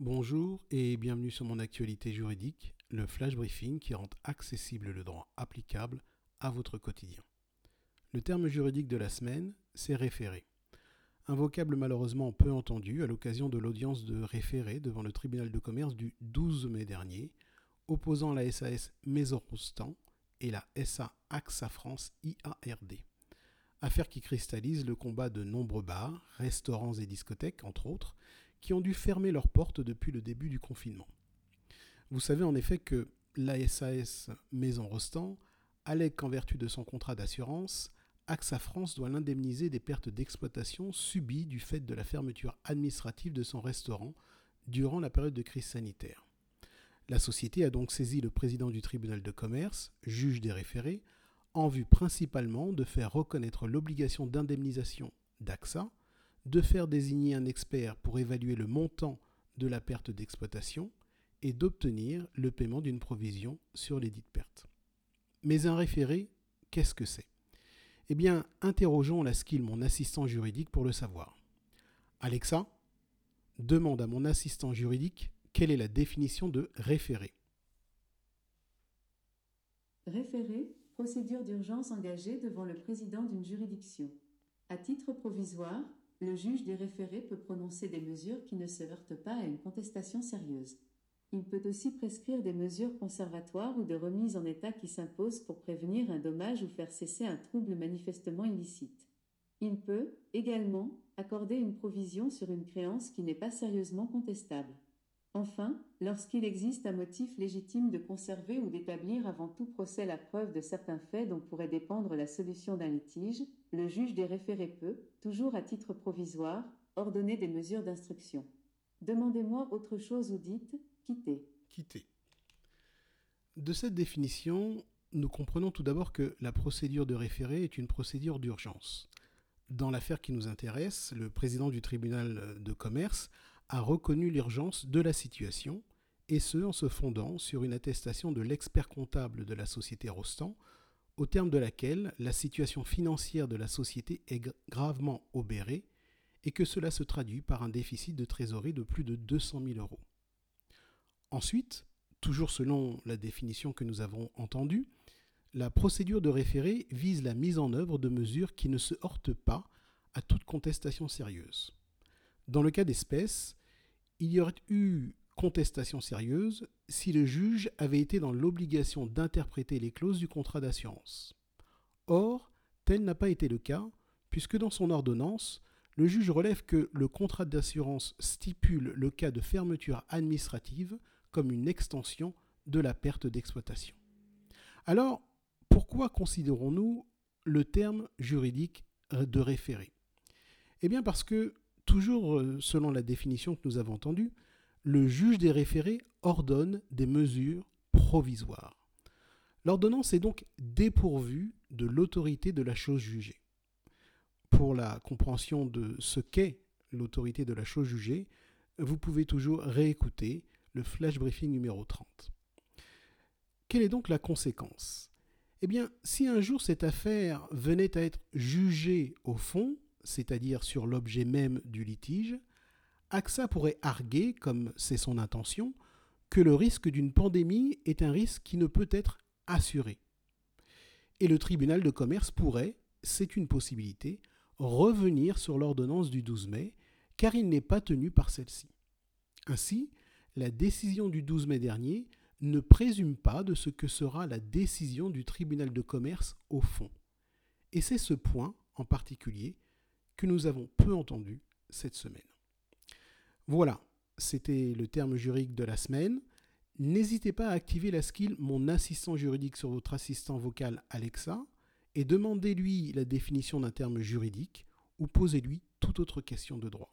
Bonjour et bienvenue sur mon actualité juridique, le flash briefing qui rend accessible le droit applicable à votre quotidien. Le terme juridique de la semaine, c'est référé. Un vocable malheureusement peu entendu à l'occasion de l'audience de référé devant le tribunal de commerce du 12 mai dernier, opposant la SAS Maison Rostand et la SA AXA France IARD. Affaire qui cristallise le combat de nombreux bars, restaurants et discothèques, entre autres, qui ont dû fermer leurs portes depuis le début du confinement. Vous savez en effet que l'ASAS Maison Rostand allègue qu'en vertu de son contrat d'assurance, AXA France doit l'indemniser des pertes d'exploitation subies du fait de la fermeture administrative de son restaurant durant la période de crise sanitaire. La société a donc saisi le président du tribunal de commerce, juge des référés, en vue principalement de faire reconnaître l'obligation d'indemnisation d'AXA, de faire désigner un expert pour évaluer le montant de la perte d'exploitation et d'obtenir le paiement d'une provision sur les dites pertes. Mais un référé, qu'est-ce que c'est? Eh bien, interrogeons la skill mon assistant juridique pour le savoir. Alexa, demande à mon assistant juridique quelle est la définition de référé. Référé, procédure d'urgence engagée devant le président d'une juridiction. À titre provisoire, le juge des référés peut prononcer des mesures qui ne se heurtent pas à une contestation sérieuse. Il peut aussi prescrire des mesures conservatoires ou de remise en état qui s'imposent pour prévenir un dommage ou faire cesser un trouble manifestement illicite. Il peut, également, accorder une provision sur une créance qui n'est pas sérieusement contestable. Enfin, lorsqu'il existe un motif légitime de conserver ou d'établir avant tout procès la preuve de certains faits dont pourrait dépendre la solution d'un litige, le juge des référés peut, toujours à titre provisoire, ordonner des mesures d'instruction. Demandez-moi autre chose ou dites quitter. Quitter. De cette définition, nous comprenons tout d'abord que la procédure de référé est une procédure d'urgence. Dans l'affaire qui nous intéresse, le président du tribunal de commerce a reconnu l'urgence de la situation, et ce en se fondant sur une attestation de l'expert comptable de la société Rostand, au terme de laquelle la situation financière de la société est gravement obérée et que cela se traduit par un déficit de trésorerie de plus de 200 000 euros. Ensuite, toujours selon la définition que nous avons entendue, la procédure de référé vise la mise en œuvre de mesures qui ne se heurtent pas à toute contestation sérieuse. Dans le cas d'espèce, il y aurait eu contestation sérieuse si le juge avait été dans l'obligation d'interpréter les clauses du contrat d'assurance. Or, tel n'a pas été le cas, puisque dans son ordonnance, le juge relève que le contrat d'assurance stipule le cas de fermeture administrative comme une extension de la perte d'exploitation. Alors, pourquoi considérons-nous le terme juridique de référé? Eh bien parce que Toujours euh, selon la définition que nous avons entendue, le juge des référés ordonne des mesures provisoires. L'ordonnance est donc dépourvue de l'autorité de la chose jugée. Pour la compréhension de ce qu'est l'autorité de la chose jugée, vous pouvez toujours réécouter le flash briefing numéro 30. Quelle est donc la conséquence? Eh bien, si un jour cette affaire venait à être jugée au fond, c'est-à-dire sur l'objet même du litige, AXA pourrait arguer, comme c'est son intention, que le risque d'une pandémie est un risque qui ne peut être assuré. Et le tribunal de commerce pourrait, c'est une possibilité, revenir sur l'ordonnance du 12 mai, car il n'est pas tenu par celle-ci. Ainsi, la décision du 12 mai dernier ne présume pas de ce que sera la décision du tribunal de commerce au fond. Et c'est ce point en particulier que nous avons peu entendu cette semaine. Voilà, c'était le terme juridique de la semaine. N'hésitez pas à activer la skill Mon assistant juridique sur votre assistant vocal Alexa et demandez-lui la définition d'un terme juridique ou posez-lui toute autre question de droit.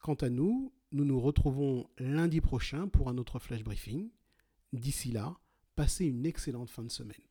Quant à nous, nous nous retrouvons lundi prochain pour un autre flash briefing. D'ici là, passez une excellente fin de semaine.